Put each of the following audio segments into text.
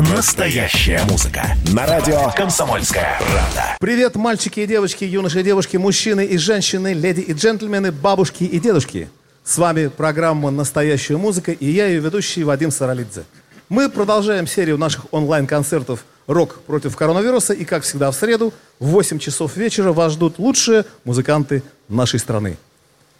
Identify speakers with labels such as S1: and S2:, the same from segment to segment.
S1: Настоящая музыка. На радио «Комсомольская правда».
S2: Привет, мальчики и девочки, юноши и девушки, мужчины и женщины, леди и джентльмены, бабушки и дедушки. С вами программа «Настоящая музыка» и я ее ведущий Вадим Саралидзе. Мы продолжаем серию наших онлайн-концертов «Рок против коронавируса» и, как всегда, в среду в 8 часов вечера вас ждут лучшие музыканты нашей страны.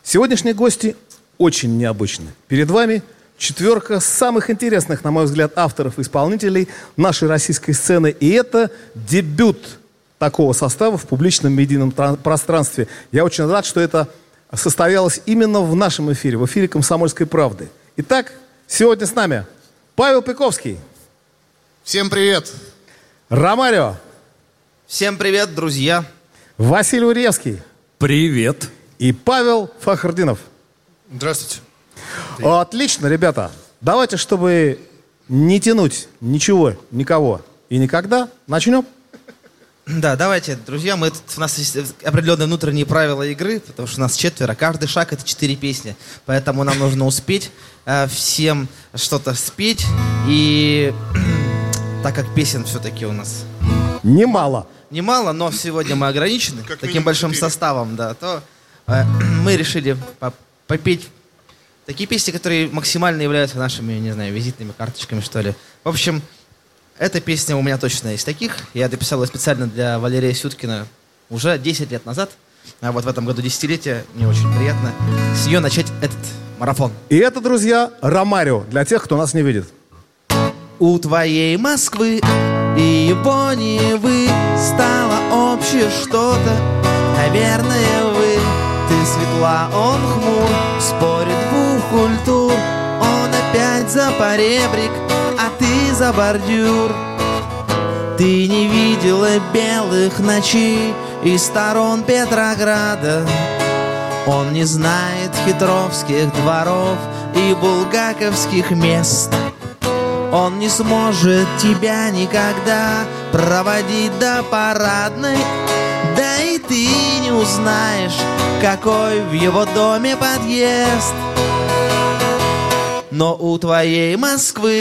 S2: Сегодняшние гости очень необычны. Перед вами четверка самых интересных, на мой взгляд, авторов и исполнителей нашей российской сцены. И это дебют такого состава в публичном медийном тран- пространстве. Я очень рад, что это состоялось именно в нашем эфире, в эфире «Комсомольской правды». Итак, сегодня с нами Павел Пиковский,
S3: Всем привет!
S2: Ромарио,
S4: Всем привет, друзья!
S2: Василий Уревский
S5: Привет.
S2: и Павел Фахрдинов.
S3: Здравствуйте.
S2: Отлично, ребята. Давайте, чтобы не тянуть ничего, никого и никогда, начнем.
S4: Да, давайте, друзья, мы тут, у нас есть определенные внутренние правила игры, потому что у нас четверо, каждый шаг это четыре песни, поэтому нам нужно успеть э, всем что-то спеть, и так как песен все-таки у нас
S2: Немало.
S4: немало, но сегодня мы ограничены
S3: Как
S4: таким большим
S3: четыре.
S4: составом, да, то э, мы решили по- попеть такие песни, которые максимально являются нашими, не знаю, визитными карточками, что ли. В общем, эта песня у меня точно есть таких. Я дописал ее специально для Валерия Сюткина уже 10 лет назад. А вот в этом году десятилетие. Мне очень приятно с нее начать этот марафон.
S2: И это, друзья, Ромарио, для тех, кто нас не видит.
S4: У твоей Москвы и Японии вы стало общее что-то. Наверное, вы, ты светла, он хмур, культур. Он опять за поребрик, а ты за бордюр. Ты не видела белых ночей из сторон Петрограда. Он не знает хитровских дворов и булгаковских мест. Он не сможет тебя никогда проводить до парадной Да и ты не узнаешь, какой в его доме подъезд Но у твоей Москвы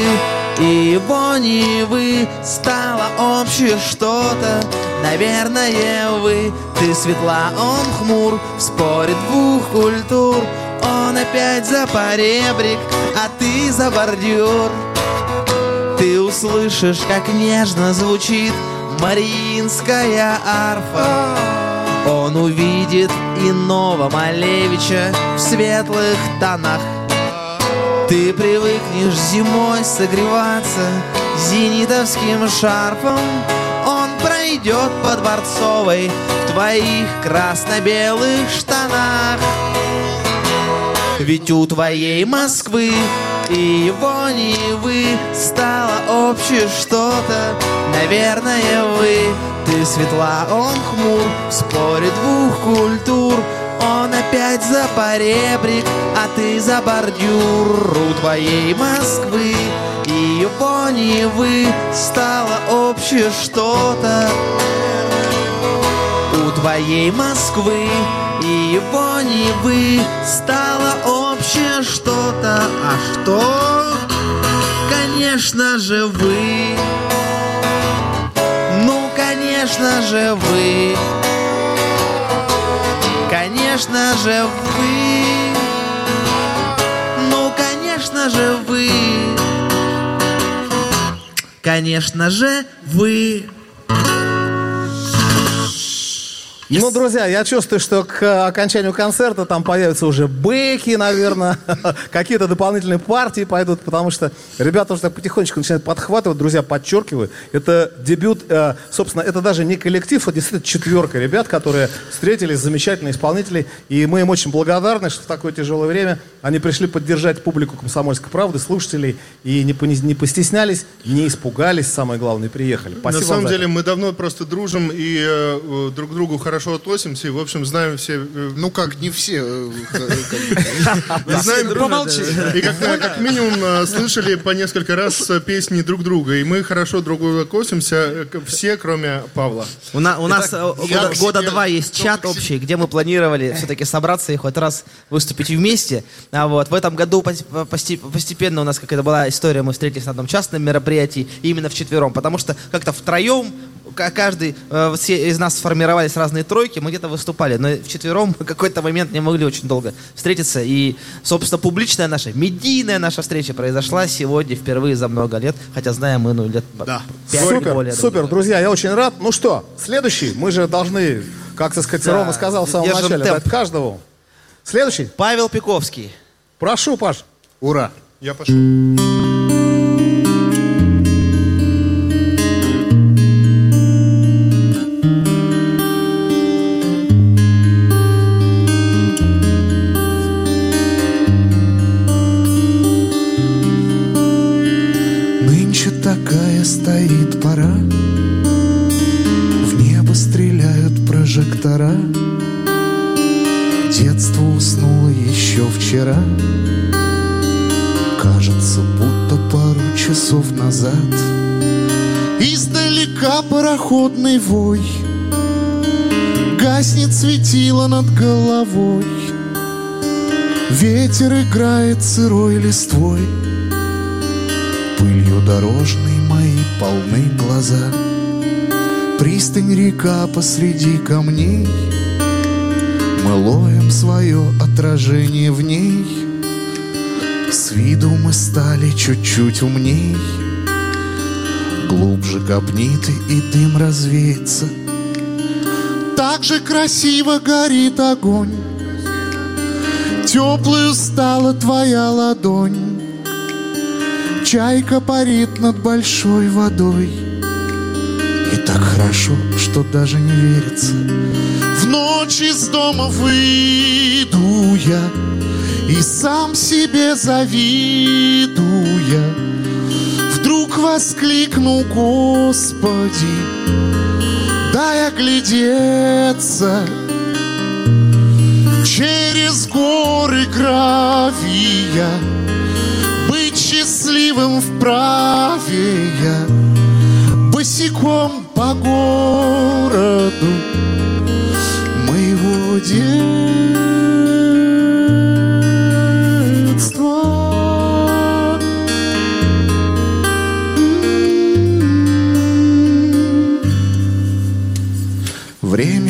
S4: и его Невы Стало общее что-то. Наверное, вы Ты светла, он хмур В споре двух культур. Он опять за поребрик А ты за бордюр. Ты услышишь, как нежно звучит Мариинская арфа. Он увидит иного Малевича В светлых тонах Ты привыкнешь зимой согреваться Зенитовским шарфом. Он пройдет по Дворцовой В твоих красно-белых штанах. Ведь у твоей Москвы и его Невы Стало общее что-то Наверное, вы. Ты светла, он хмур В споре двух культур Он опять за поребрик А ты за бордюр У твоей Москвы и его Невы Стало общее что-то у твоей Москвы и его Невы стало общее что-то. А что? Конечно же вы. Ну, конечно же вы. Конечно же вы. Ну, конечно же вы. Конечно же вы.
S2: Ну, друзья, я чувствую, что к окончанию концерта там появятся уже бэки, наверное, какие-то дополнительные партии пойдут, потому что ребята уже так потихонечку начинают подхватывать. Друзья, подчеркиваю, это дебют, э, собственно, это даже не коллектив, а действительно четверка ребят, которые встретились, замечательные исполнители, и мы им очень благодарны, что в такое тяжелое время они пришли поддержать публику «Комсомольской правды», слушателей, и не, не постеснялись, не испугались, самое главное, приехали. Спасибо
S3: На самом деле мы давно просто дружим и э, э, друг другу хорошо хорошо относимся и, в общем, знаем все... э, Ну как, не все.
S2: Знаем, помолчи.
S3: И как, э, как минимум э, слышали по несколько раз песни друг друга. И мы хорошо друг к другу относимся, э, к- все, кроме Павла.
S4: У, на- у нас года, два есть чат общий, где мы планировали все-таки собраться и хоть раз выступить вместе. А вот в этом году постепенно у нас какая-то была история, мы встретились на одном частном мероприятии именно вчетвером, потому что как-то втроем ка- каждый, э, все из нас сформировались разные тройки, мы где-то выступали, но вчетвером мы какой-то момент не могли очень долго встретиться. И, собственно, публичная наша, медийная наша встреча произошла сегодня впервые за много лет, хотя знаем мы, ну, лет
S3: Да.
S4: пять или
S2: Супер,
S4: более.
S2: супер, друзья, я очень рад. Ну что, следующий, мы же должны, как так сказать,
S4: Да,
S2: Рома сказал в самом начале,
S4: темп.
S2: дать каждому. Следующий,
S4: Павел Пиковский.
S2: прошу, Паш.
S3: Ура! Я пошел.
S5: Пароходный вой. Гаснет светило над головой. Ветер играет сырой листвой. Пылью дорожной мои полны глаза. Пристань река посреди камней. Мы ловим свое отражение в ней. С виду мы стали чуть-чуть умней Глубже копни ты и дым развеется. Так же красиво горит огонь. Теплую стала твоя ладонь. Чайка парит над большой водой. И так хорошо, что даже не верится. В ночь из дома выйду я И сам себе завидуя Вдруг воскликну, Господи Дай оглядеться! Через горы гравия быть счастливым вправе я Босиком по городу Моего детства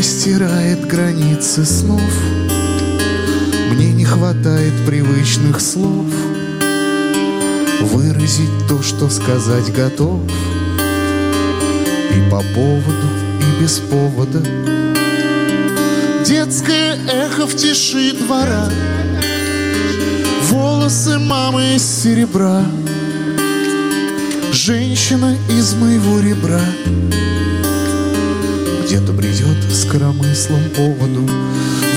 S5: стирает границы снов. Мне не хватает привычных слов. Выразить то, что сказать готов. И по поводу, и без повода. Детское эхо в тиши двора. Волосы мамы из серебра. Женщина из моего ребра Где-то бредет с коромыслом поводу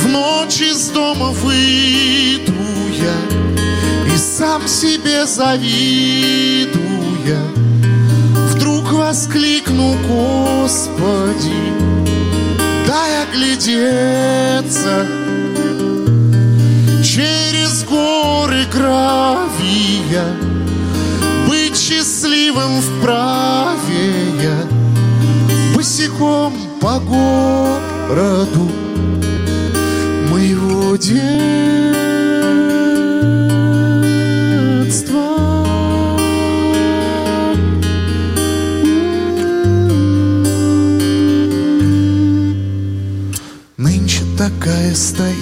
S5: В ночь из дома выйду я И сам себе завидуя Вдруг воскликну, Господи Дай оглядеться Через горы гравия Быть счастливым вправе я. Босиком по городу Моего детства. Нынче такая стоит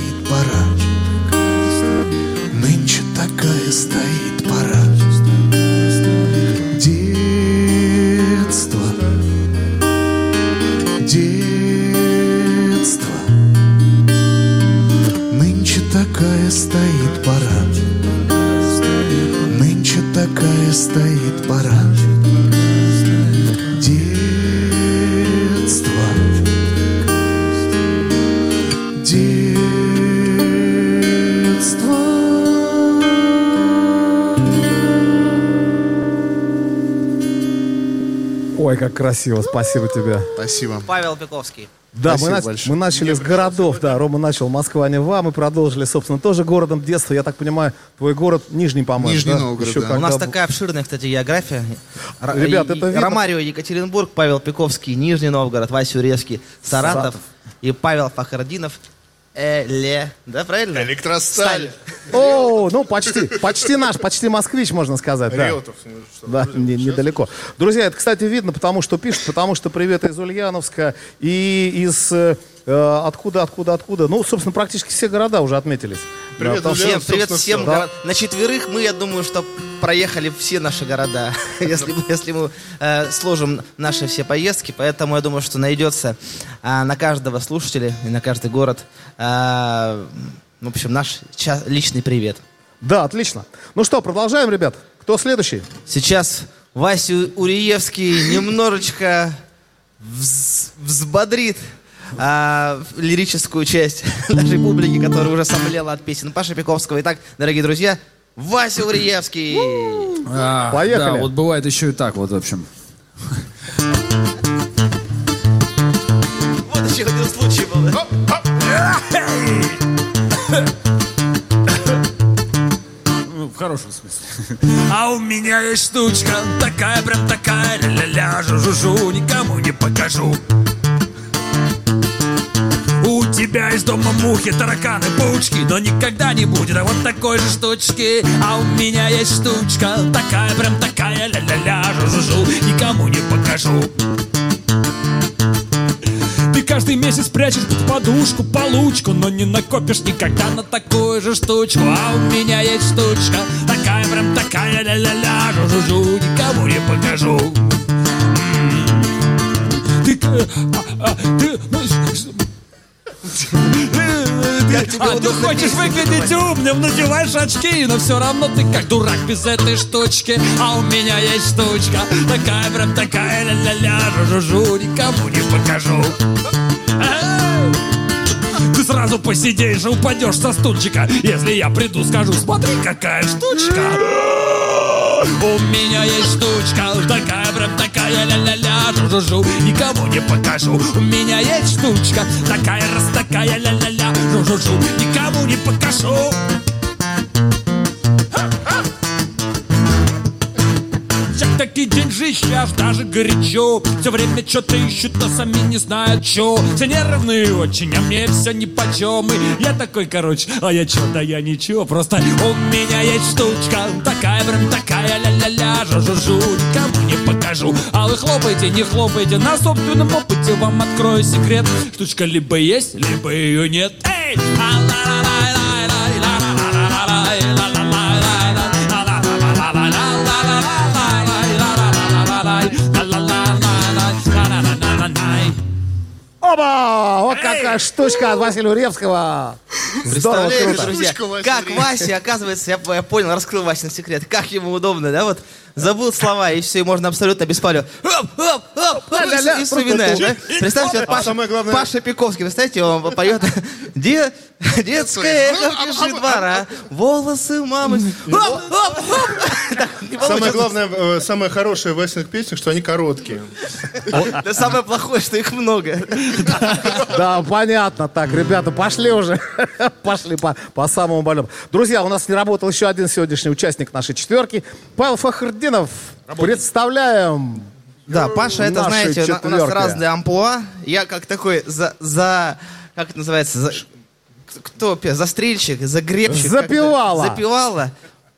S2: как красиво, спасибо тебе.
S3: Спасибо.
S4: Павел Пиковский.
S2: Да, мы, нач-
S5: большое.
S2: мы начали с городов, да. Рома начал Москва, Нева, мы продолжили, собственно, тоже городом детства. Я так понимаю, твой город Нижний, по-моему.
S5: Нижний
S2: да?
S5: Новгород,
S2: Еще
S5: да.
S4: У
S2: когда
S4: нас
S2: был.
S4: такая обширная, кстати, география. Р-
S2: Ребят,
S4: и-
S2: это видно.
S4: Ромарио, Екатеринбург, Павел Пиковский, Нижний Новгород, Вася Урезский, Саратов,
S2: Саратов.
S4: и Павел Фахардинов, Эле. Да, правильно?
S3: Электросталь.
S2: О, ну почти, почти наш, почти москвич, можно сказать. Да.
S3: Реутов. что,
S2: Да, не- недалеко. Друзья, это, кстати, видно, потому что пишут, потому что привет из Ульяновска и из э, э, откуда, откуда, откуда. Ну, собственно, практически все города уже отметились.
S3: Привет,
S2: Да,
S4: Всем, привет всем. горо- На четверых мы, я думаю, что проехали все наши города, если, мы- если мы э, сложим наши все поездки. Поэтому я думаю, что найдется а, на каждого слушателя и на каждый город, а, в общем, наш ча- личный привет.
S2: Да, отлично. Ну что, продолжаем, ребят. Кто следующий?
S4: Сейчас Васю Уриевский немножечко вз- взбодрит а, лирическую часть нашей публики, которая уже сомлела от песен Паши Пиковского. Итак, дорогие друзья, Вася Уриевский.
S6: А,
S2: Поехали.
S6: Да, вот бывает еще и так вот, в общем.
S4: Вот еще один случай был.
S6: Ну, в хорошем смысле. А у меня есть штучка, такая прям такая, ля-ля-ля, жу-жу-жу, никому не покажу. Тебя из дома мухи, тараканы, паучки Но никогда не будет. А вот такой же штучки А у меня есть штучка, такая прям такая Ля-ля-ля, жу-жу-жу, никому не покажу. Ты каждый месяц прячешь под подушку получку Но не накопишь никогда на такую же штучку. А у меня есть штучка Такая прям такая ля-ля-ля Жу-жу-жу, никому не покажу. Ты... э, а, а, ты... ну, а ты хочешь выглядеть умным, надеваешь очки Но все равно ты как дурак без этой штучки. А у меня есть штучка Такая прям такая ля-ля-ля Жу-жу-жу, никому не покажу! Ты сразу посидишь и упадешь со стульчика. Если я приду, скажу, смотри, какая штучка У меня есть штучка Такая прям такая ля-ля-ля Жу-жу-жу, никому не покажу. У меня есть штучка Такая раз такая ля-ля-ля Жу-жу-жу, никому не покажу Всяк-таки деньжище, аж даже горячо. Все время что-то ищут, но сами не знают что Все нервные очень, а мне все нипочем И я такой, короче, а я чё, да я ничего Просто у меня есть штучка. Такая прям такая ля-ля-ля Жу-жу-жу, никому не покажу А вы хлопайте, не хлопайте. На собственном опыте вам открою секрет. Штучка либо есть, либо ее нет. Эй!
S2: Оба! Вот какая штучка от Василия Уревского. Здорово,
S4: Представляете,
S2: круто.
S4: друзья, как. Вася, оказывается, я, я понял, раскрыл Васин секрет, как ему удобно, да, вот, забыл слова, и все, и можно абсолютно без
S2: Ля-ля-ля,
S4: и вспоминаешь, да? Представьте, вот
S3: А
S4: Паша,
S3: главное-
S4: Паша Пиковский, представьте, он поет «Де- детская эхо двора, волосы мамы». Оп, оп, оп. Так, не
S3: Самое главное, э, самое хорошее в Васиных песнях, что они короткие.
S4: Да самое плохое, что их много.
S2: Да, понятно. Так, ребята, пошли уже. Пошли по, по самому больному. Друзья, у нас не работал еще один сегодняшний участник нашей четверки. Павел Фахрдинов. Представляем.
S4: Да, Паша, это, знаете, на- у нас
S2: четверки.
S4: разные амплуа. Я как такой за, за как это называется, за, кто застрельщик, загребщик.
S2: Запевала.
S4: Запевала.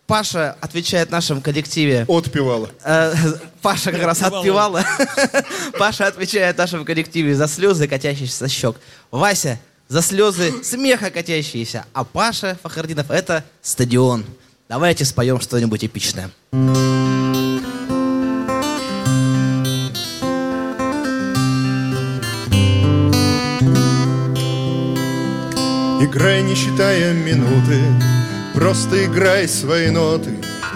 S4: Паша отвечает в нашем коллективе.
S3: Отпевала.
S4: Э, Паша как раз отпевала. Паша отвечает в нашем коллективе за слезы, катящиеся со щек. Вася за слезы смеха катящиеся. А Паша Фахардинов это стадион. Давайте споем что-нибудь эпичное.
S3: Играй, не считая минуты, просто играй свои ноты.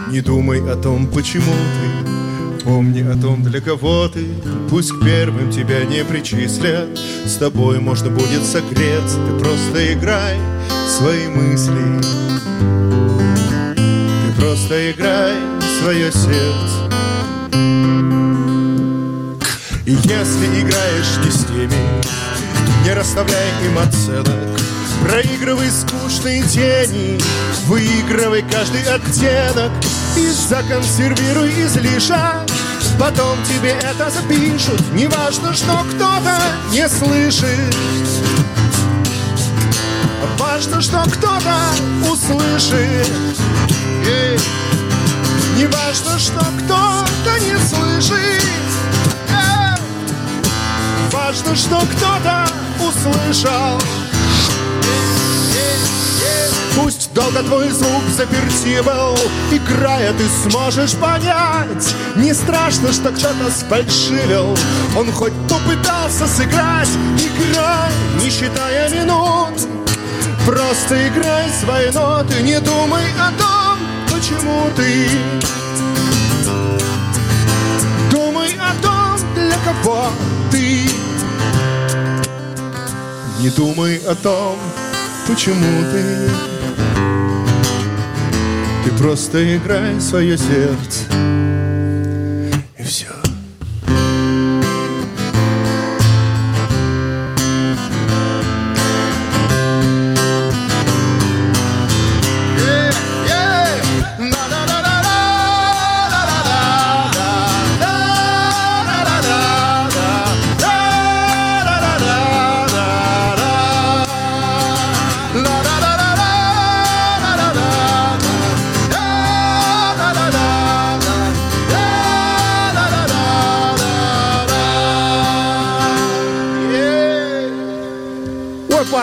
S3: Не думай о том, почему ты, помни о том, для кого ты. Пусть к первым тебя не причислят, с тобой можно будет согреться. Ты просто играй свои мысли, ты просто играй свое сердце. И если играешь не с теми, Не расставляй им оценок Проигрывай скучные тени Выигрывай каждый оттенок. И законсервируй излишок Потом тебе это запишут. Неважно, что кто-то не слышит. Важно, что кто-то услышит. Эй. Не важно, что кто-то не слышит. Важно, что кто-то услышал Пусть долго твой звук заперти был Играя, ты сможешь понять. Не страшно, что кто-то сфальшивил. Он хоть попытался сыграть Играй, не считая минут. Просто играй свои ноты Не думай о том, почему ты. Думай о том, для кого ты. Не думай о том, почему Ты просто играй свое сердце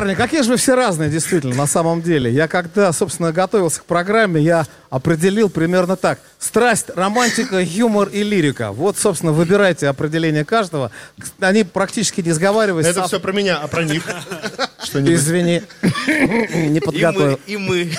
S2: парни, какие же вы все разные, действительно, на самом деле. Я когда, собственно, готовился к программе, я определил примерно так. Страсть, романтика, юмор и лирика. Вот, собственно, выбирайте определение каждого. Они практически не сговариваясь.
S3: Это
S2: сам-
S3: все про меня, а про них что-нибудь.
S2: Извини, не подготовил.
S4: и мы.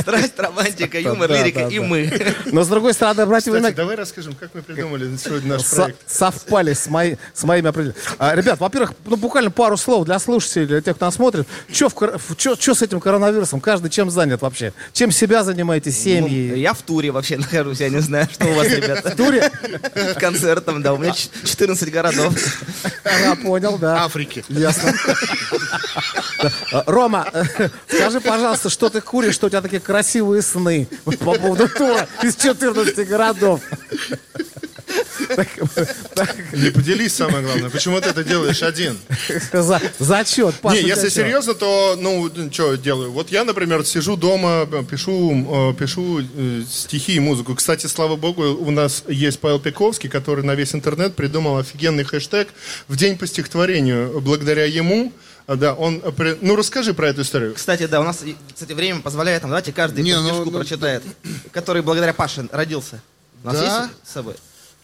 S4: Страсть, романтика, юмор, лирика, и мы.
S2: Но, с другой стороны, обратите
S3: Кстати,
S2: внимание,
S3: давай расскажем, как мы придумали сегодня наш проект.
S2: совпали с, мои- с моими определениями. А, ребят, во-первых, ну, буквально пару слов для слушателей, для тех, кто нас смотрит. Что с этим коронавирусом? Каждый чем занят вообще? Чем себя занимаете, семьи?
S4: Ну, Я в туре вообще нахожусь, я не знаю, что у вас, ребята.
S2: В туре?
S4: Концертом, да, у меня ч- 14 городов.
S2: Ага, понял, да.
S5: Африки.
S2: Ясно. А, Рома, скажи, пожалуйста, что ты куришь, что у тебя такие красивые сны по поводу тура из 14 городов?
S3: Не поделись, самое главное. Почему ты это делаешь один?
S2: за- Зачет.
S3: Не, если серьезно, то, ну, что делаю? Вот я, например, сижу дома, пишу, э, пишу э, стихи и музыку. Кстати, слава богу, у нас есть Павел Пиковский, который на весь интернет придумал офигенный хэштег «В день по стихотворению». Благодаря ему, э, да, он... Ну, расскажи про эту историю.
S4: Кстати, да, у нас, кстати, время позволяет нам, давайте каждый
S5: Не,
S4: по
S5: ну, ну,
S4: прочитает, который благодаря Паше родился. У нас
S5: Да?
S4: есть с собой?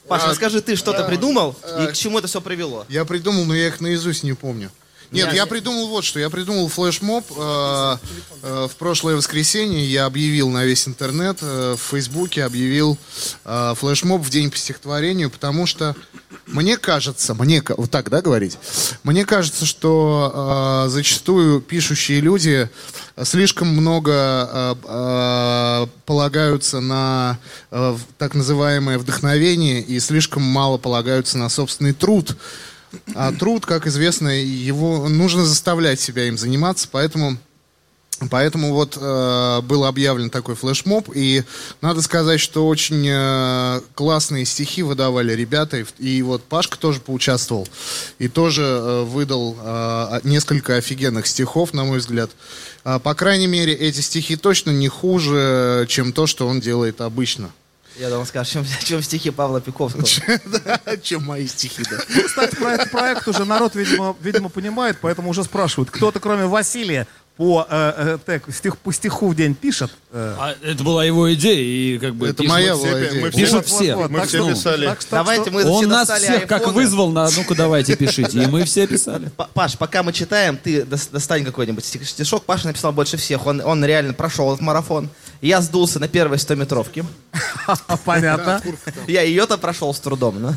S4: Паша,
S5: А,
S4: расскажи, ты что-то придумал
S5: а,
S4: и к чему это все привело?
S5: Я придумал, но я их наизусть не помню. Нет,
S4: Я-
S5: придумал вот что. Я придумал флешмоб. э, э, в прошлое воскресенье я объявил на весь интернет, э, в Фейсбуке объявил э, флешмоб в день по стихотворению, потому что мне кажется, мне вот так, да, говорить? Мне кажется, что э, зачастую пишущие люди слишком много э, э, полагаются на э, так называемое вдохновение и слишком мало полагаются на собственный труд. А труд, как известно, его нужно заставлять себя им заниматься, поэтому Поэтому вот э, был объявлен такой флешмоб, и надо сказать, что очень э, классные стихи выдавали ребята, и, и вот Пашка тоже поучаствовал, и тоже э, выдал э, несколько офигенных стихов, на мой взгляд. А, по крайней мере, эти стихи точно не хуже, чем то, что он делает обычно.
S4: Я думал, скажешь, чем, чем стихи Павла Пиковского.
S5: Чем мои стихи, да.
S2: Кстати, про этот проект уже народ, видимо, видимо понимает, поэтому уже спрашивают. Кто-то, кроме Василия, по, э, э, так, стих, по стиху в день пишет? Э,
S6: А это была его идея, и как бы...
S5: Это
S6: пишут-
S5: моя
S3: все-
S5: была идея.
S3: мы
S6: Пишут
S2: вот,
S6: все.
S2: вот, вот.
S3: Мы
S2: Так
S3: все
S2: что-
S3: писали.
S2: так что-
S4: Давайте мы
S6: Он
S4: все
S6: нас всех как
S4: айфоны.
S6: вызвал на ну-ка давайте пишите. И мы все писали.
S4: Па- Паш, пока мы читаем, ты дос- достань какой-нибудь стишок. Паша написал больше всех. Он, он реально прошел этот марафон. Я сдулся на первой 100-метровке.
S2: Понятно.
S4: Я ее-то прошел с трудом. но-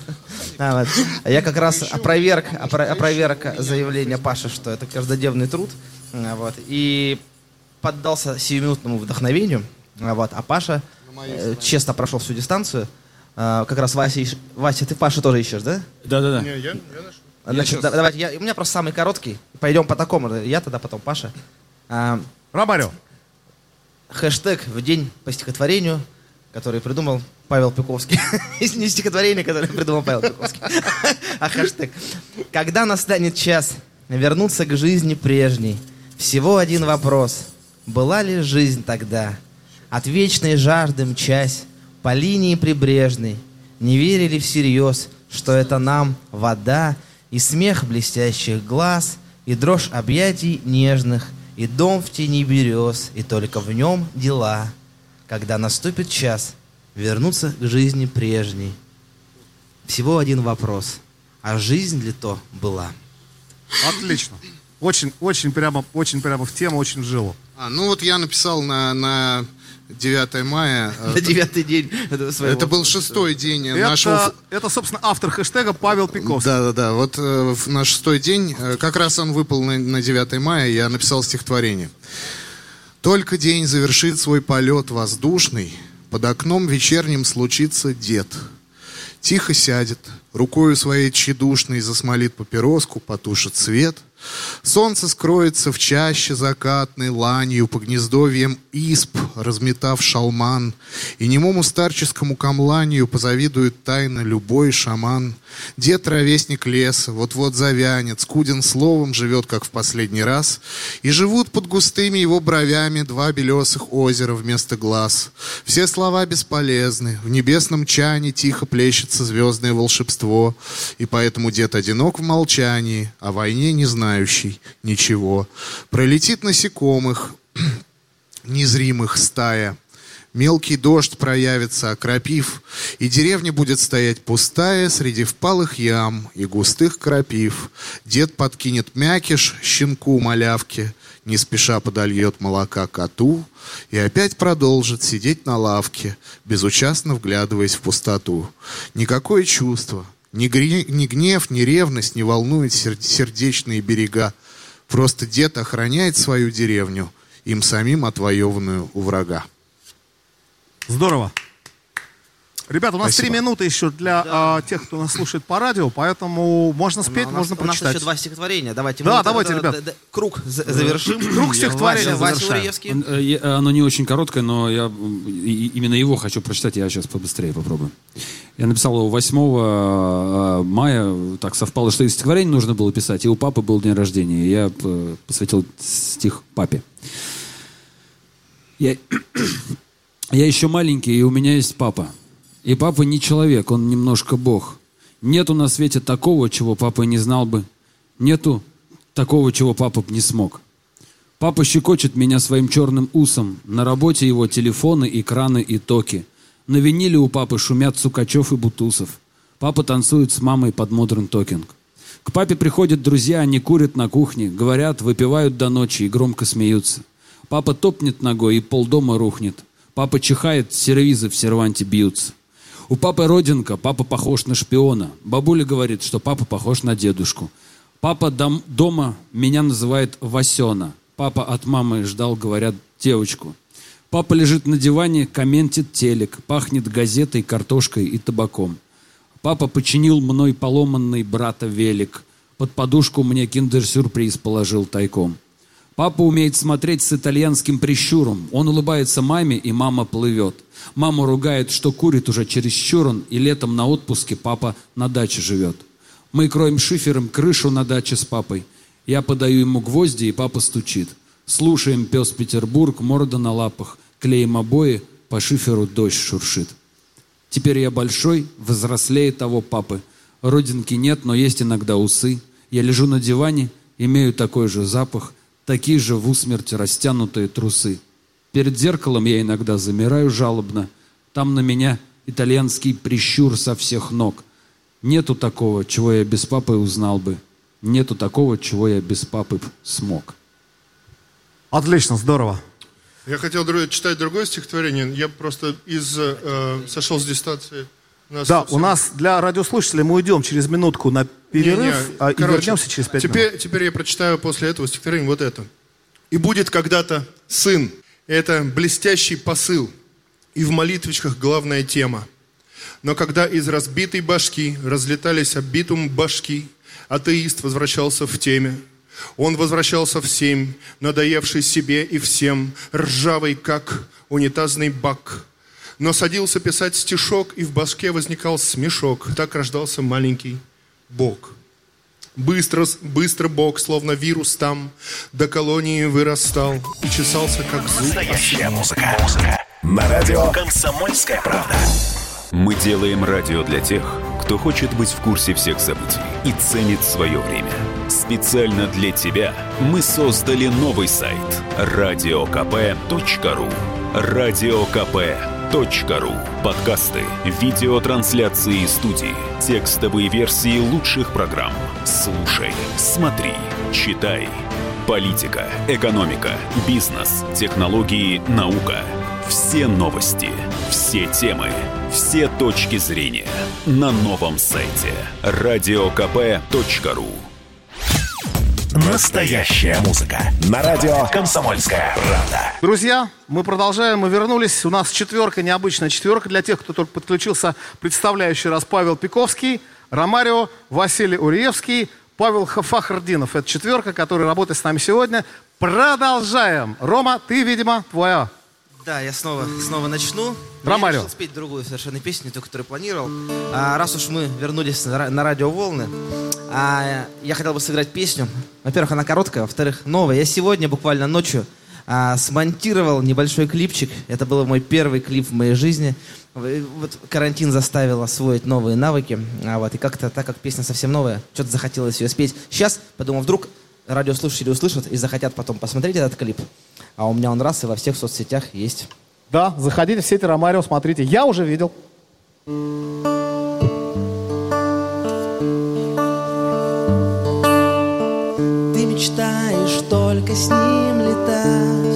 S4: А, я как раз опроверг, опро- опроверг заявление Паши, что это каждодневный труд. А, Вот. И поддался сиюминутному вдохновению. А, Вот. А Паша э, честно прошел всю дистанцию. Как раз Вася, Вася, ты Паша тоже ищешь, да?
S6: Да-да-да.
S3: Не, я, я нашел.
S4: Значит, да- давайте, я, у меня просто самый короткий. Пойдем по такому. Я тогда потом Паша. А,
S2: Ромарё.
S4: хэштег в день по стихотворению, который придумал Павел Пиковский. Не стихотворение, которое придумал Павел Пиковский, а хэштег. Когда настанет час вернуться к жизни прежней, всего один вопрос. Была ли жизнь тогда? От вечной жажды мчась по линии прибрежной, не верили всерьез, что это нам вода и смех блестящих глаз, и дрожь объятий нежных, и дом в тени берез, и только в нем дела. Когда наступит час, вернуться к жизни прежней. Всего один вопрос. А жизнь ли то была?
S2: Отлично. Очень, очень прямо, очень прямо в тему, очень в жилу.
S5: А, ну вот я написал на, на 9 мая. э,
S4: На девятый день своего-
S5: Это был шестой день нашего...
S2: Это, это, собственно, автор хэштега Павел Пиковский.
S5: Да, да, да. Вот э, в- на шестой день, э, как раз он выпал на, на 9 мая, я написал стихотворение. Только день завершит свой полет воздушный, под окном вечерним случится дед. Тихо сядет, рукою своей тщедушной засмолит папироску, потушит свет. Солнце скроется в чаще закатной ланью по гнездовьям исп, разметав шалман, и немому старческому камланию позавидует тайно любой шаман. Дед ровесник леса, вот-вот завянет, скуден словом живет, как в последний раз, и живут под густыми его бровями два белесых озера вместо глаз. Все слова бесполезны, в небесном чане тихо плещется звездное волшебство, и поэтому дед одинок в молчании, о войне не знающий ничего. Пролетит насекомых, незримых стая. Мелкий дождь проявится, окропив, и деревня будет стоять пустая среди впалых ям и густых крапив. Дед подкинет мякиш щенку малявке, не спеша подольет молока коту и опять продолжит сидеть на лавке, безучастно вглядываясь в пустоту. Никакое чувство, ни, гнев, ни ревность не волнует сер- сердечные берега. Просто дед охраняет свою деревню, им самим отвоеванную у врага.
S2: Здорово. Ребята, у нас три минуты еще для а, тех, кто нас слушает по радио, поэтому можно спеть,
S4: У нас-
S2: можно
S4: У нас
S2: прочитать.
S4: еще два стихотворения. Давайте
S2: Да,
S4: мы
S2: давайте,
S4: это-
S2: ребят.
S4: Круг за- завершим.
S2: Круг стихотворения
S4: Вася,
S6: э, Оно не очень короткое, но я именно его хочу прочитать, я сейчас побыстрее попробую. Я написал его 8 э, мая, так совпало, что и стихотворение нужно было писать, и у папы был день рождения, и я э, посвятил стих папе. Я, я еще маленький, и у меня есть папа. И папа не человек, он немножко бог. Нету на свете такого, чего папа не знал бы. Нету такого, чего папа б не смог. Папа щекочет меня своим черным усом. На работе его телефоны, экраны и токи. На виниле у папы шумят Сукачев и Бутусов. Папа танцует с мамой под модерн токинг. К папе приходят друзья, они курят на кухне, говорят, выпивают до ночи и громко смеются. Папа топнет ногой, и полдома рухнет. Папа чихает, сервизы в серванте бьются. У папы родинка, папа похож на шпиона. Бабуля говорит, что папа похож на дедушку. Папа дом- дома меня называет Васена. Папа от мамы ждал, говорят, девочку. Папа лежит на диване, комментит телек, пахнет газетой, картошкой и табаком. Папа починил мной поломанный брата велик. Под подушку мне киндер-сюрприз положил тайком. Папа умеет смотреть с итальянским прищуром. Он улыбается маме, и мама плывет. Мама ругает, что курит уже чересчур он, и летом на отпуске папа на даче живет. Мы кроем шифером крышу на даче с папой. Я подаю ему гвозди, и папа стучит. Слушаем пес Петербург, морда на лапах. Клеим обои, по шиферу дождь шуршит. Теперь я большой, взрослее того папы. Родинки нет, но есть иногда усы. Я лежу на диване, имею такой же запах, такие же в усмерть растянутые трусы. Перед зеркалом я иногда замираю жалобно. Там на меня итальянский прищур со всех ног. Нету такого, чего я без папы узнал бы. Нету такого, чего я без папы смог.
S2: Отлично, здорово.
S3: Я хотел читать другое стихотворение. Я просто из э, сошел с дистанции. У нас
S2: Да, у нас для радиослушателей мы уйдем через минутку на перерыв
S3: Не-не,
S2: а, и
S3: короче,
S2: вернемся через пять
S3: теперь,
S2: минут.
S3: Теперь я прочитаю после этого стихотворения вот это. «И будет когда-то сын». Это блестящий посыл. И в молитвочках главная тема. Но когда из разбитой башки разлетались об битум башки, Атеист возвращался в теме. Он возвращался в семь, надоевший себе и всем, ржавый, как унитазный бак. Но садился писать стишок, и в башке возникал смешок. Так рождался маленький Бог. Быстро, быстро Бог, словно вирус там, до колонии вырастал и чесался, как зуб.
S1: Настоящая музыка. Музыка. На радио «Комсомольская правда».
S7: Мы делаем радио для тех, кто хочет быть в курсе всех событий и ценит свое время. Специально для тебя мы создали новый сайт радиокп.ру радиокп.ру Подкасты, видеотрансляции студии, текстовые версии лучших программ. Слушай, смотри, читай. Политика, экономика, бизнес, технологии, наука. Все новости, все темы, все точки зрения на новом сайте радиокп.ру
S1: Настоящая музыка. На радио «Комсомольская правда».
S2: Друзья, мы продолжаем, мы вернулись. У нас четверка, необычная четверка для тех, кто только подключился. Представляющий раз Павел Пиковский, Ромарио, Василий Уриевский, Павел Фахардинов. Это четверка, который работает с нами сегодня. Продолжаем. Рома, ты, видимо, твоя.
S4: Да, я снова, снова начну.
S2: Ромарио.
S4: Я решил спеть другую совершенно песню, не ту, которую планировал. А, раз уж мы вернулись на, на радиоволны, а, я хотел бы сыграть песню. Во-первых, она короткая, во-вторых, новая. Я сегодня буквально ночью а, смонтировал небольшой клипчик. Это был мой первый клип в моей жизни. Вот карантин заставил освоить новые навыки. А, вот, и как-то, так как песня совсем новая, что-то захотелось ее спеть. Сейчас, подумал, вдруг радиослушатели услышат и захотят потом посмотреть этот клип. А у меня он раз и во всех соцсетях есть.
S2: Да, заходите в сети Ромарио, смотрите. Я уже видел.
S4: Ты мечтаешь только с ним летать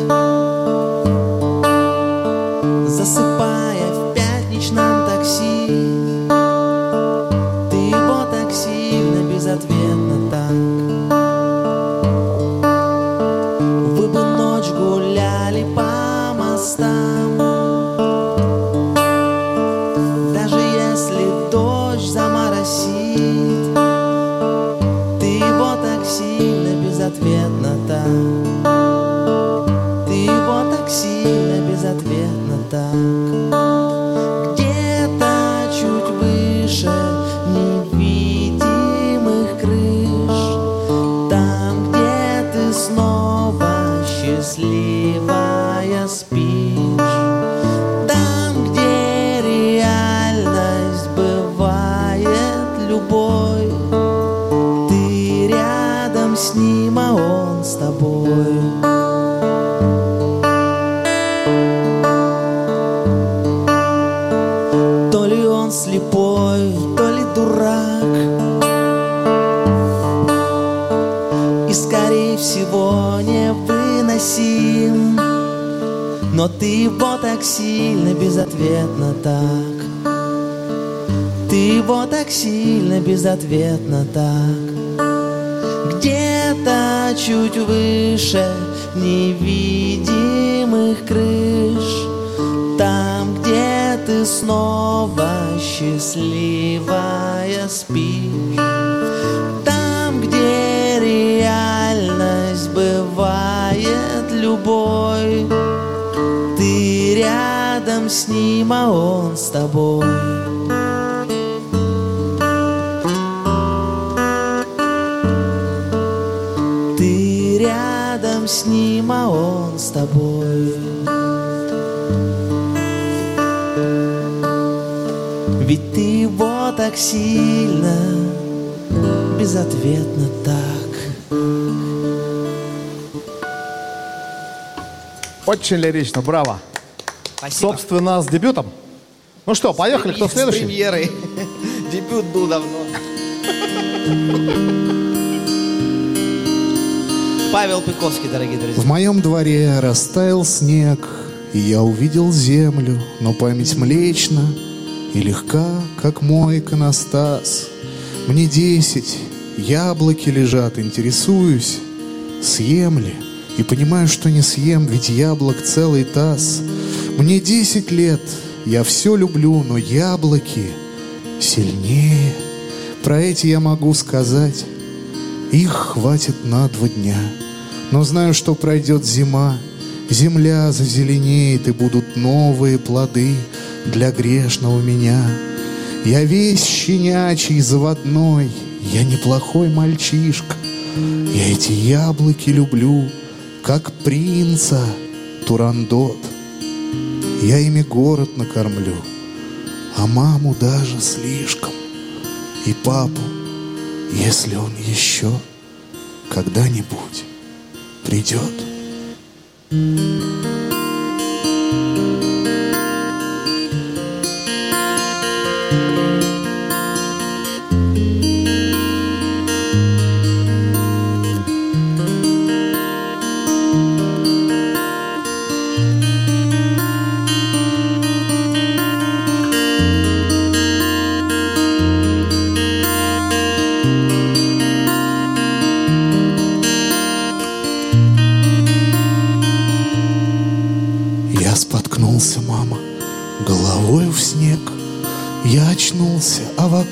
S4: Ведь ты его так сильно, безответно так.
S2: Очень лирично, браво.
S4: Спасибо.
S2: Собственно, с дебютом. Ну что, поехали, кто
S4: С
S2: следующий?
S4: премьерой. Дебют был давно. Павел Пиковский, дорогие друзья.
S5: В моем дворе растаял снег, и я увидел землю, но память млечна и легка, как мой иконостас. Мне десять, яблоки лежат, интересуюсь, съем ли? И понимаю, что не съем, ведь яблок целый таз. Мне десять лет, я все люблю, но яблоки сильнее. Про эти я могу сказать, их хватит на два дня. Но знаю, что пройдет зима, земля зазеленеет, и будут новые плоды для грешного меня. Я весь щенячий, заводной, я неплохой мальчишка. Я эти яблоки люблю, как принца Турандот. Я ими город накормлю, а маму даже слишком. И папу, если он еще когда-нибудь придет. Я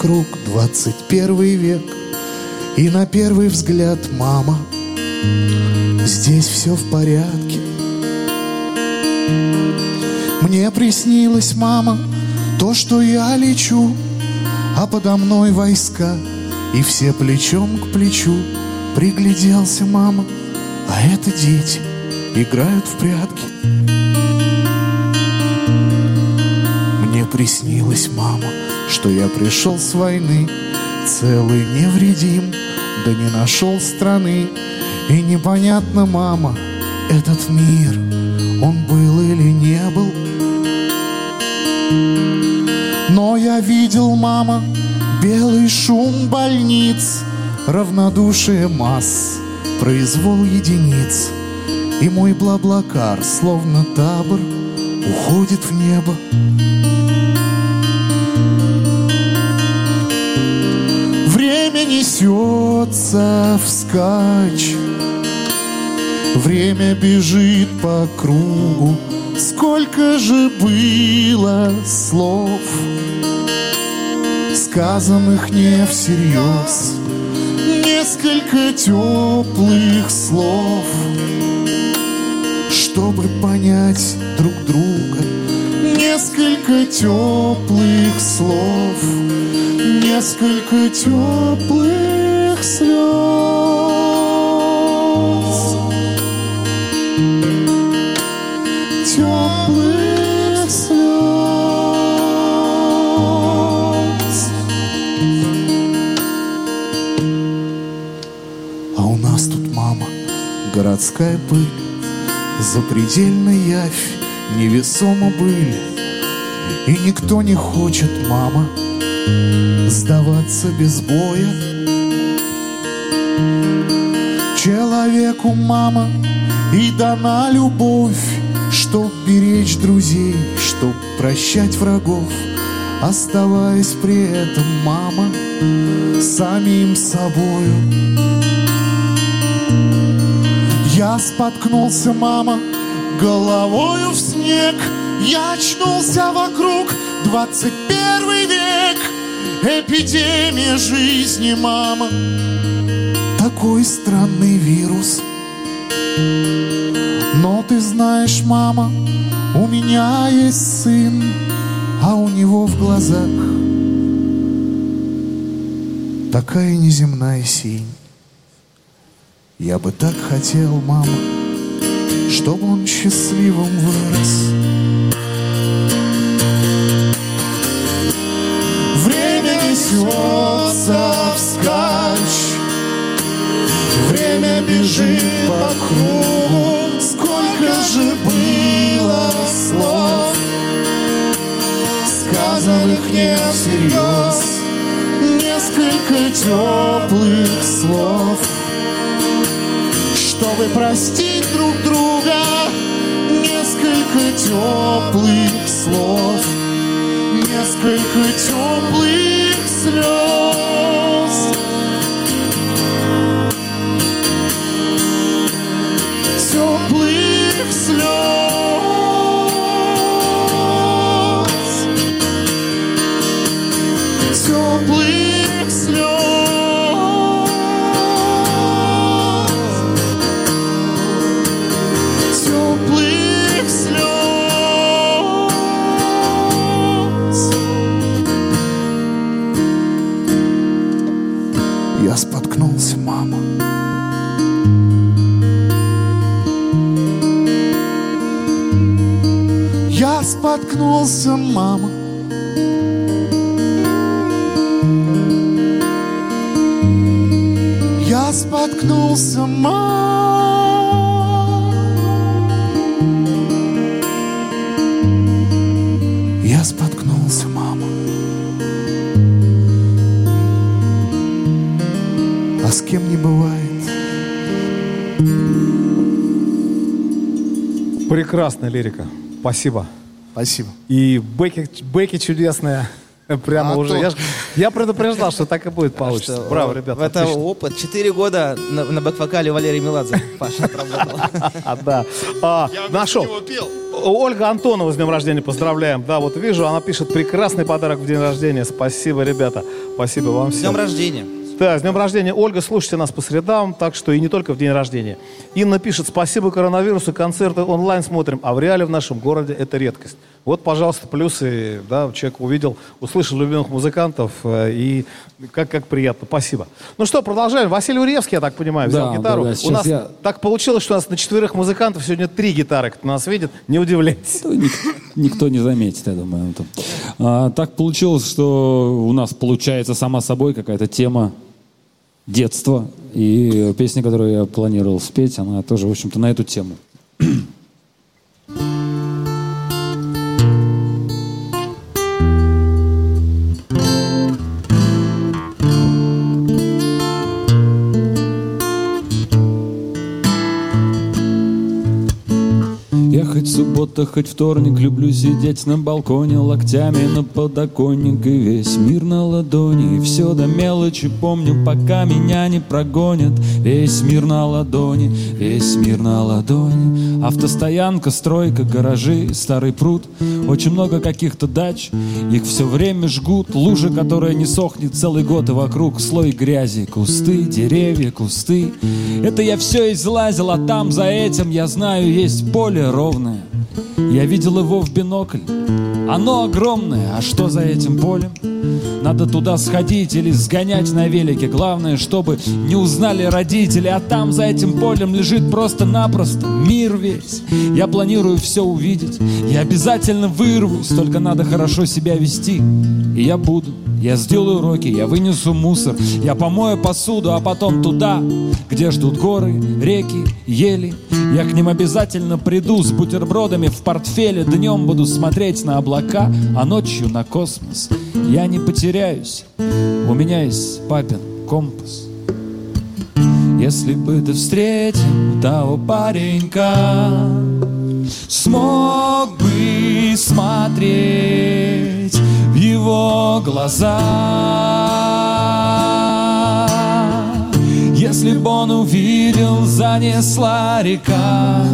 S5: вокруг двадцать первый век. И на первый взгляд, мама, здесь все в порядке. Мне приснилось, мама, то, что я лечу, а подо мной войска, и все плечом к плечу. Пригляделся, мама, а это дети играют в прятки. Мне приснилось, мама, что я пришел с войны, целый невредим, да не нашел страны. И непонятно, мама, этот мир, он был или не был. Но я видел, мама, белый шум больниц, равнодушие масс, произвол единиц. И мой блаблакар, словно табор, уходит в небо. Несется вскачь, Время бежит по кругу, Сколько же было слов, Сказанных не всерьез, Несколько теплых слов, Чтобы понять друг друга, Несколько теплых слов, Несколько теплых слез. Теплых слез. А у нас тут, мама, городская пыль, Запредельная явь, невесомо были. И никто не хочет, мама, Сдаваться без боя. Человеку, мама, и дана любовь, Чтоб беречь друзей, чтоб прощать врагов, Оставаясь при этом, мама, самим собою. Я споткнулся, мама, головою в снег. Я очнулся вокруг, двадцать первый век. Эпидемия жизни, мама. Такой странный вирус. Но ты знаешь, мама, у меня есть сын, а у него в глазах такая неземная синь. Я бы так хотел, мама, чтобы он счастливым вырос. Несется вскачь, Время бежит по кругу, Сколько же было слов, Сказанных не всерьез, Несколько теплых слов, чтобы простить друг друга, несколько теплых слов, несколько теплых слез. Споткнулся, мама. Я споткнулся, мама. Я споткнулся, мама. А с кем не бывает?
S2: Прекрасная лирика. Спасибо.
S5: Спасибо.
S2: И бэки, бэки чудесные. Прямо
S4: А
S2: уже. Я, ж- я предупреждал, что так и будет получится.
S4: Что,
S2: Браво, ребята.
S4: Это
S2: отлично.
S4: опыт. Четыре года на, на бэк-вокале Валерий Меладзе. Паша отработал.
S2: А, да. А, нашел. Ольга Антонова с днем рождения поздравляем. Да, вот вижу, она пишет прекрасный подарок в день рождения. Спасибо, ребята. Спасибо вам
S4: С
S2: всем.
S4: днем рождения.
S2: Да, с днем рождения, Ольга. Слушайте нас по средам, так что и не только в день рождения. Инна пишет, спасибо коронавирусу, концерты онлайн смотрим, а в реале в нашем городе это редкость. Вот, пожалуйста, плюсы, да, человек увидел, услышал любимых музыкантов, э, и как, как приятно, спасибо. Ну что, продолжаем. Василий Уревский, я так понимаю, взял
S6: Да,
S2: гитару.
S6: да, да,
S2: у нас
S6: я-
S2: так получилось, что у нас на четверых музыкантов сегодня три гитары. Кто нас видит, не удивляйтесь.
S6: Ну, ник- никто не заметит, я думаю. А, так получилось, что у нас получается сама собой какая-то тема детства. И песня, которую я планировал спеть, она тоже, в общем-то, на эту тему. Я суббота, хоть вторник Люблю сидеть на балконе Локтями на подоконник И весь мир на ладони. И все до мелочи помню Пока меня не прогонят. Весь мир на ладони Весь мир на ладони. Автостоянка, стройка, гаражи Старый пруд. Очень много каких-то дач Их все время жгут. Лужа, которая не сохнет целый год И вокруг. Слой грязи Кусты, деревья, кусты. Это я все излазил А там за этим, я знаю, есть поле ровное Я видел его в бинокль Оно огромное, а что за этим полем? Надо туда сходить или сгонять на велике. Главное, чтобы не узнали родители. А там за этим полем лежит просто-напросто мир весь. Я планирую все увидеть. Я обязательно вырвусь. Только надо хорошо себя вести. И я буду. Я сделаю уроки, я вынесу мусор, я помою посуду, а потом туда, где ждут горы, реки, ели. Я к ним обязательно приду с бутербродами в портфеле. Днем буду смотреть на облака, а ночью на космос. Я не потеряюсь, у меня есть папин компас. Если бы ты встретил того паренька, смог бы смотреть в его глаза. Если бы он увидел, занесла река,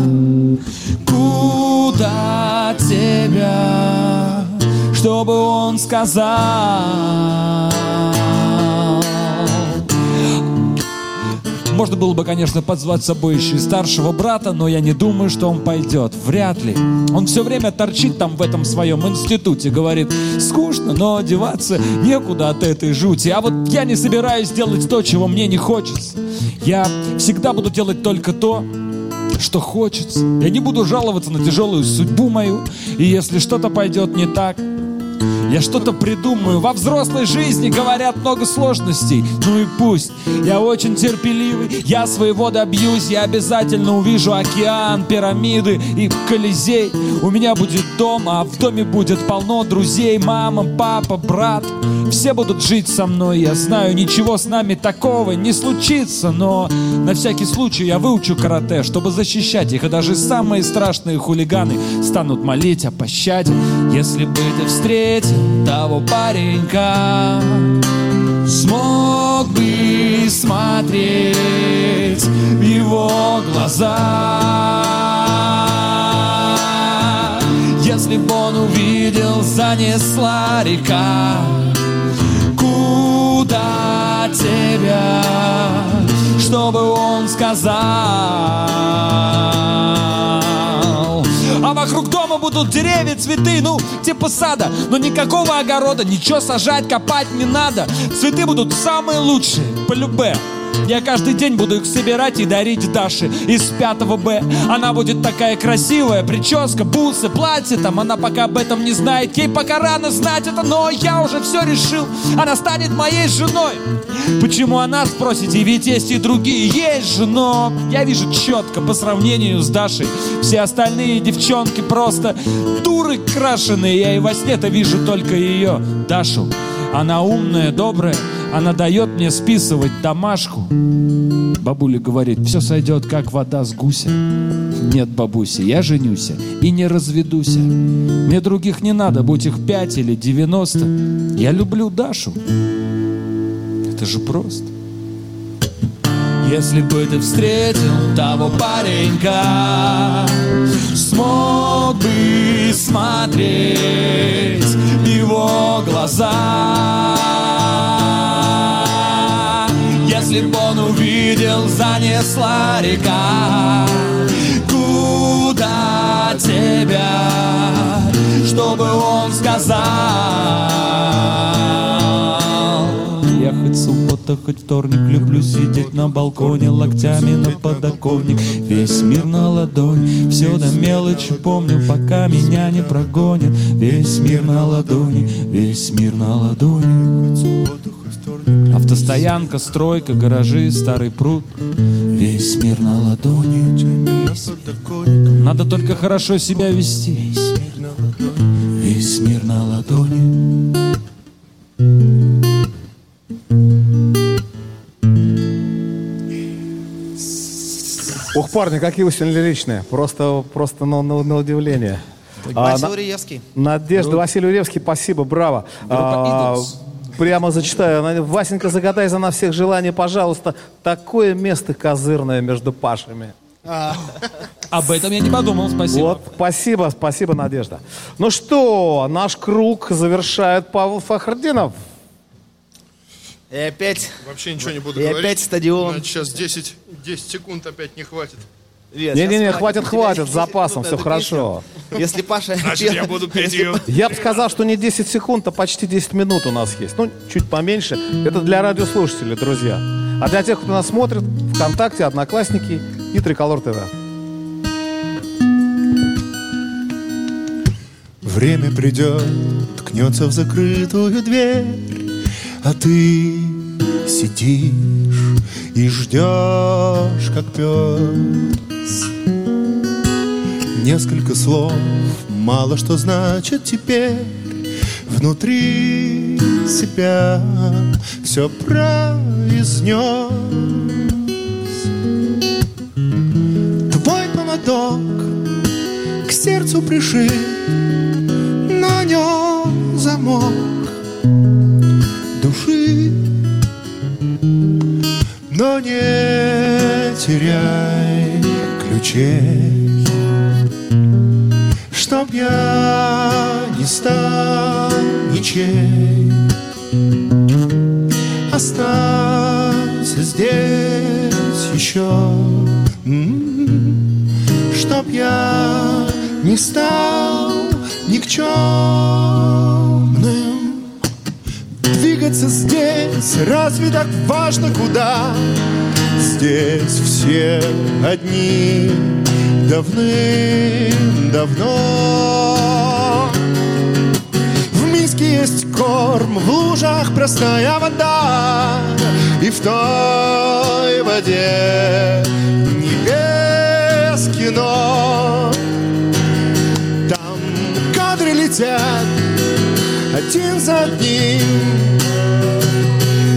S6: куда тебя, чтобы он сказал. Можно было бы, конечно, позвать с собой еще и старшего брата, но я не думаю, что он пойдет. Вряд ли. Он все время торчит там в этом своем институте, говорит, скучно, но одеваться некуда от этой жути. А вот я не собираюсь делать то, чего мне не хочется. Я всегда буду делать только то, что хочется. Я не буду жаловаться на тяжелую судьбу мою. И если что-то пойдет не так, я что-то придумаю. Во взрослой жизни говорят много сложностей. Ну и пусть. Я очень терпеливый. Я своего добьюсь. Я обязательно увижу океан, пирамиды и Колизей. У меня будет дом, а в доме будет полно друзей. Мама, папа, брат. Все будут жить со мной. Я знаю, ничего с нами такого не случится. Но на всякий случай я выучу карате, чтобы защищать их. И даже самые страшные хулиганы станут молить о пощаде. Если бы ты встретил того паренька, смог бы смотреть в его глаза. Если бы он увидел, занесла река, куда тебя, чтобы он сказал. А вокруг дома будут будут деревья, цветы, ну, типа сада. Но никакого огорода, ничего сажать, копать не надо. Цветы будут самые лучшие, по любе. Я каждый день буду их собирать и дарить Даше из 5 Б. Она будет такая красивая, прическа, бусы, платье там. Она пока об этом не знает, ей пока рано знать это, но я уже все решил. Она станет моей женой. Почему она, спросите, ведь есть и другие. Есть же, но я вижу четко по сравнению с Дашей. Все остальные девчонки просто дуры крашеные. Я и во сне-то вижу только ее, Дашу. Она умная, добрая, она дает мне списывать домашку. Бабуля говорит, все сойдет, как вода с гуся. Нет, бабуся, я женюся и не разведуся. Мне других не надо, будь их пять или девяносто. Я люблю Дашу. Это же просто. Если бы ты встретил того паренька, смог бы смотреть его глаза. Если бы он увидел, занесла река, куда тебя, чтобы он сказал. Я хоть суббота, хоть вторник Люблю сидеть на балконе Локтями на подоконник. Весь мир на ладони Все до мелочи помню Пока меня не прогонят. Весь мир на ладони Весь мир на ладони. Автостоянка, стройка, гаражи, старый пруд. Весь мир на ладони. Надо только хорошо себя вести. Весь мир на ладони
S2: парни, какие вы сегодня лиричные. Просто, просто на, на- на удивление. А,
S4: Вася
S2: на-
S4: Уриевский.
S2: Надежда Василий Уревский, спасибо, браво. А, прямо зачитаю. Васенька, загадай за нас всех желание, пожалуйста. Такое место козырное между Пашами.
S6: Об этом я не подумал, спасибо.
S2: Вот, спасибо, спасибо, Надежда. Ну что, наш круг завершает Павел Фахрдинов.
S4: И опять,
S3: Вообще ничего не буду
S4: и
S3: говорить.
S4: опять стадион.
S3: Значит, сейчас 10, 10 секунд опять не хватит.
S2: Не-не-не, хватит, хватит, с запасом,
S4: 10
S2: все хорошо.
S4: песню. Если Паша...
S3: Значит, я буду петь ее.
S2: Я бы сказал, что не 10 секунд, а почти 10 минут у нас есть. Ну, чуть поменьше. Это для радиослушателей, друзья. А для тех, кто нас смотрит, ВКонтакте, Одноклассники и Триколор ТВ.
S3: Время придет, ткнется в закрытую дверь, А ты сидишь и ждешь, как пес. Несколько слов мало что значит теперь. Внутри себя все произнес Твой поводок к сердцу пришит на нем замок. Души, но не теряй ключей, чтоб я не стал ничей. Останься здесь еще, м, чтоб я не стал никчемным. Двигаться здесь, разве так важно куда? Здесь все одни давным-давно. В миске есть корм, в лужах простая вода, И в той воде небес кино. Там кадры летят один за одним.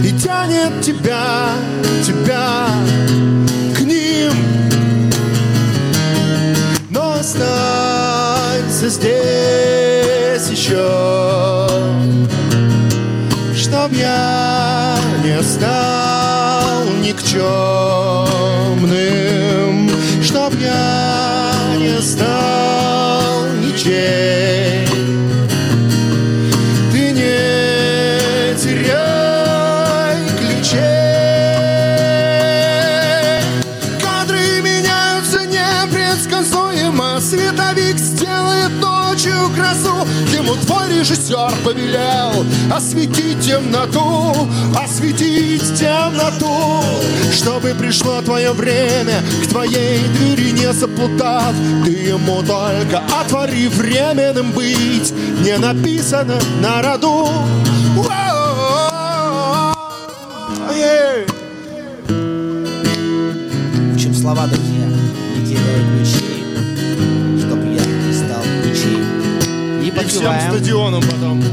S3: И тянет тебя, тебя к ним. Но останься здесь еще Чтоб я не стал никчемным Чтоб я не стал Сделает ночь Поэтому твой режиссер повелел осветить темноту, осветить темноту, чтобы пришло твое время к твоей двери не заплутав, ты ему только отвори временным быть, не написано на роду.
S4: Учим слова, друзья, не теряй ключей,
S3: всем стадионом потом.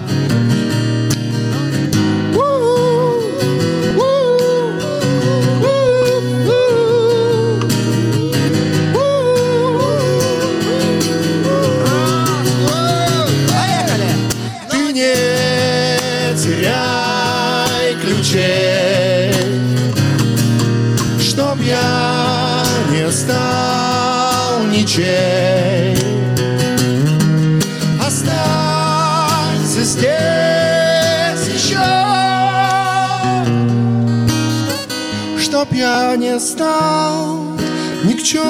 S3: Я не стал никчемным.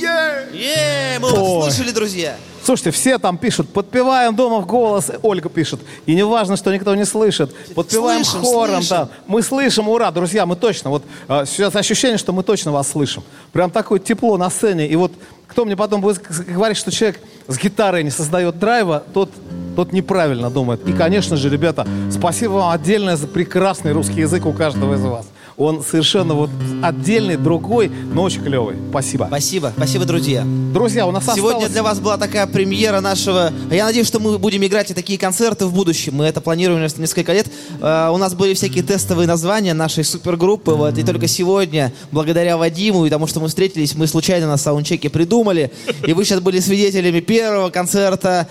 S3: Yeah!
S4: Е, мы вас
S2: Ой.
S4: слышали, друзья.
S2: Слушайте, все там пишут, подпеваем дома в голос, Ольга пишет. И не важно, что никто не слышит. Подпеваем
S4: Слышим,
S2: хором,
S4: слышим.
S2: да. Мы слышим, ура, друзья, мы точно. Вот а, сейчас ощущение, что мы точно вас слышим. Прям такое тепло на сцене. И вот кто мне потом будет говорить, что человек с гитарой не создает драйва, тот, тот неправильно думает. И, конечно же, ребята, спасибо вам отдельное за прекрасный русский язык у каждого из вас. Он совершенно вот отдельный, другой, но очень клевый. Спасибо.
S4: Спасибо, спасибо, друзья.
S2: Друзья, у нас
S4: Сегодня
S2: осталось...
S4: для вас была такая премьера нашего... Я надеюсь, что мы будем играть и такие концерты в будущем. Мы это планируем уже несколько лет. Э, У нас были всякие тестовые названия нашей супергруппы. Вот, и только сегодня, благодаря Вадиму и тому, что мы встретились, мы случайно на саундчеке придумали. И вы сейчас были свидетелями первого концерта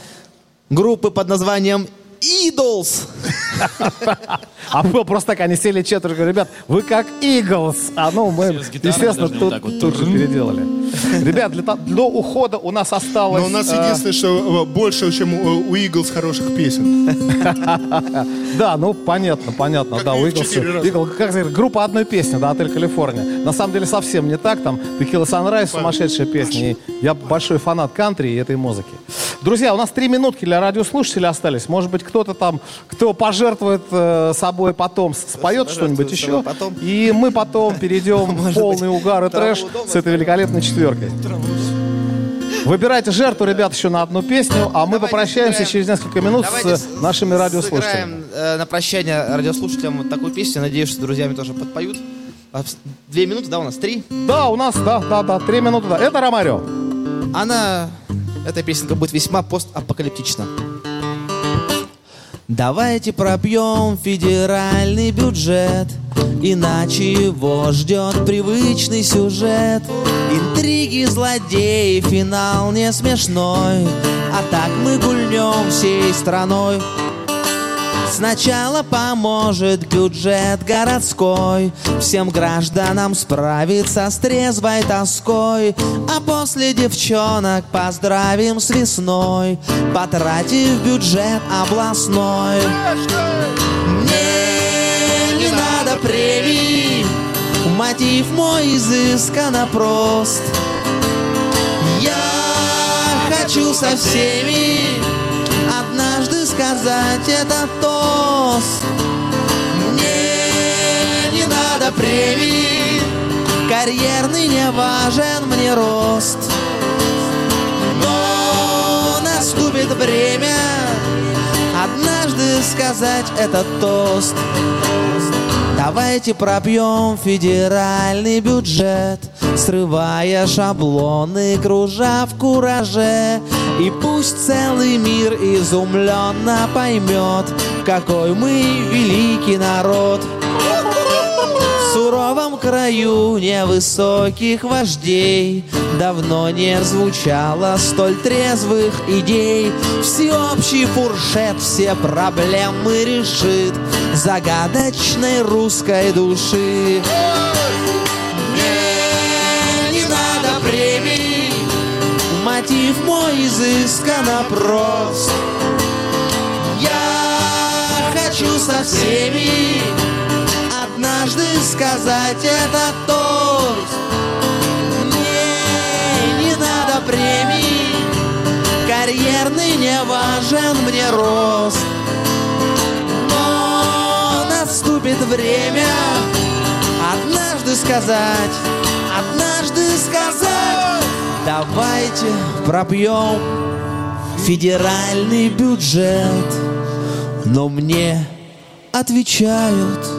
S4: группы под названием Idols.
S2: А было просто так, они сели четверо, говорю, ребят, вы как Eagles. А ну, мы, естественно, тут, тут же переделали. Ребят, для, до ухода у нас осталось...
S3: Но у нас
S2: э,
S3: единственное, что э, больше, чем у, у Eagles хороших песен.
S2: Да, ну, понятно, понятно. Да, у
S3: и в
S2: Eagles,
S3: четыре раза.
S2: Eagle- как сказать, группа одной песни, да, «Отель Калифорния». На самом деле совсем не так, там «Текила Sunrise» сумасшедшая песня. Я большой фанат кантри и этой музыки. Друзья, у нас три минутки для радиослушателей остались. Может быть, кто-то там, кто пожертвует э, собой потом, споет что-нибудь еще.
S4: потом.
S2: И мы потом перейдем в полный угар и трэш с этой великолепной четверкой. Выбирайте жертву, ребят, еще на одну песню, а мы
S4: Давайте
S2: попрощаемся
S4: сыграем.
S2: через несколько минут
S4: Давайте
S2: с нашими радиослушателями.
S4: Сыграем э, на прощание радиослушателям вот такую песню. Надеюсь, что друзьями тоже подпоют. А, Две минуты, да, у нас три.
S2: Да, у нас, да, да, да, три минуты, да. Это Ромарио.
S4: Она, эта песенка будет весьма постапокалиптична. Давайте пробьем федеральный бюджет, Иначе его ждет привычный сюжет. Интриги, злодеи, финал не смешной, А так мы гульнем всей страной. Сначала поможет бюджет городской. Всем гражданам справиться с трезвой тоской. А после девчонок поздравим с весной Потратив бюджет областной. Мне не надо премий Мотив мой изысканно прост Я хочу со всеми сказать этот тост. Мне не надо премии, карьерный не важен мне рост. Но наступит время однажды сказать этот тост. Давайте пропьем федеральный бюджет, Срывая шаблоны, кружа в кураже. И пусть целый мир изумленно поймет, Какой мы великий народ. В суровом краю невысоких вождей Давно не звучало столь трезвых идей Всеобщий фуршет все проблемы решит Загадочной русской души Мотив мой изысканно прост Я хочу со всеми однажды сказать этот тост. Мне не надо премии Карьерный не важен мне рост Но наступит время Однажды сказать Однажды сказать Давайте пропьем федеральный бюджет Но мне отвечают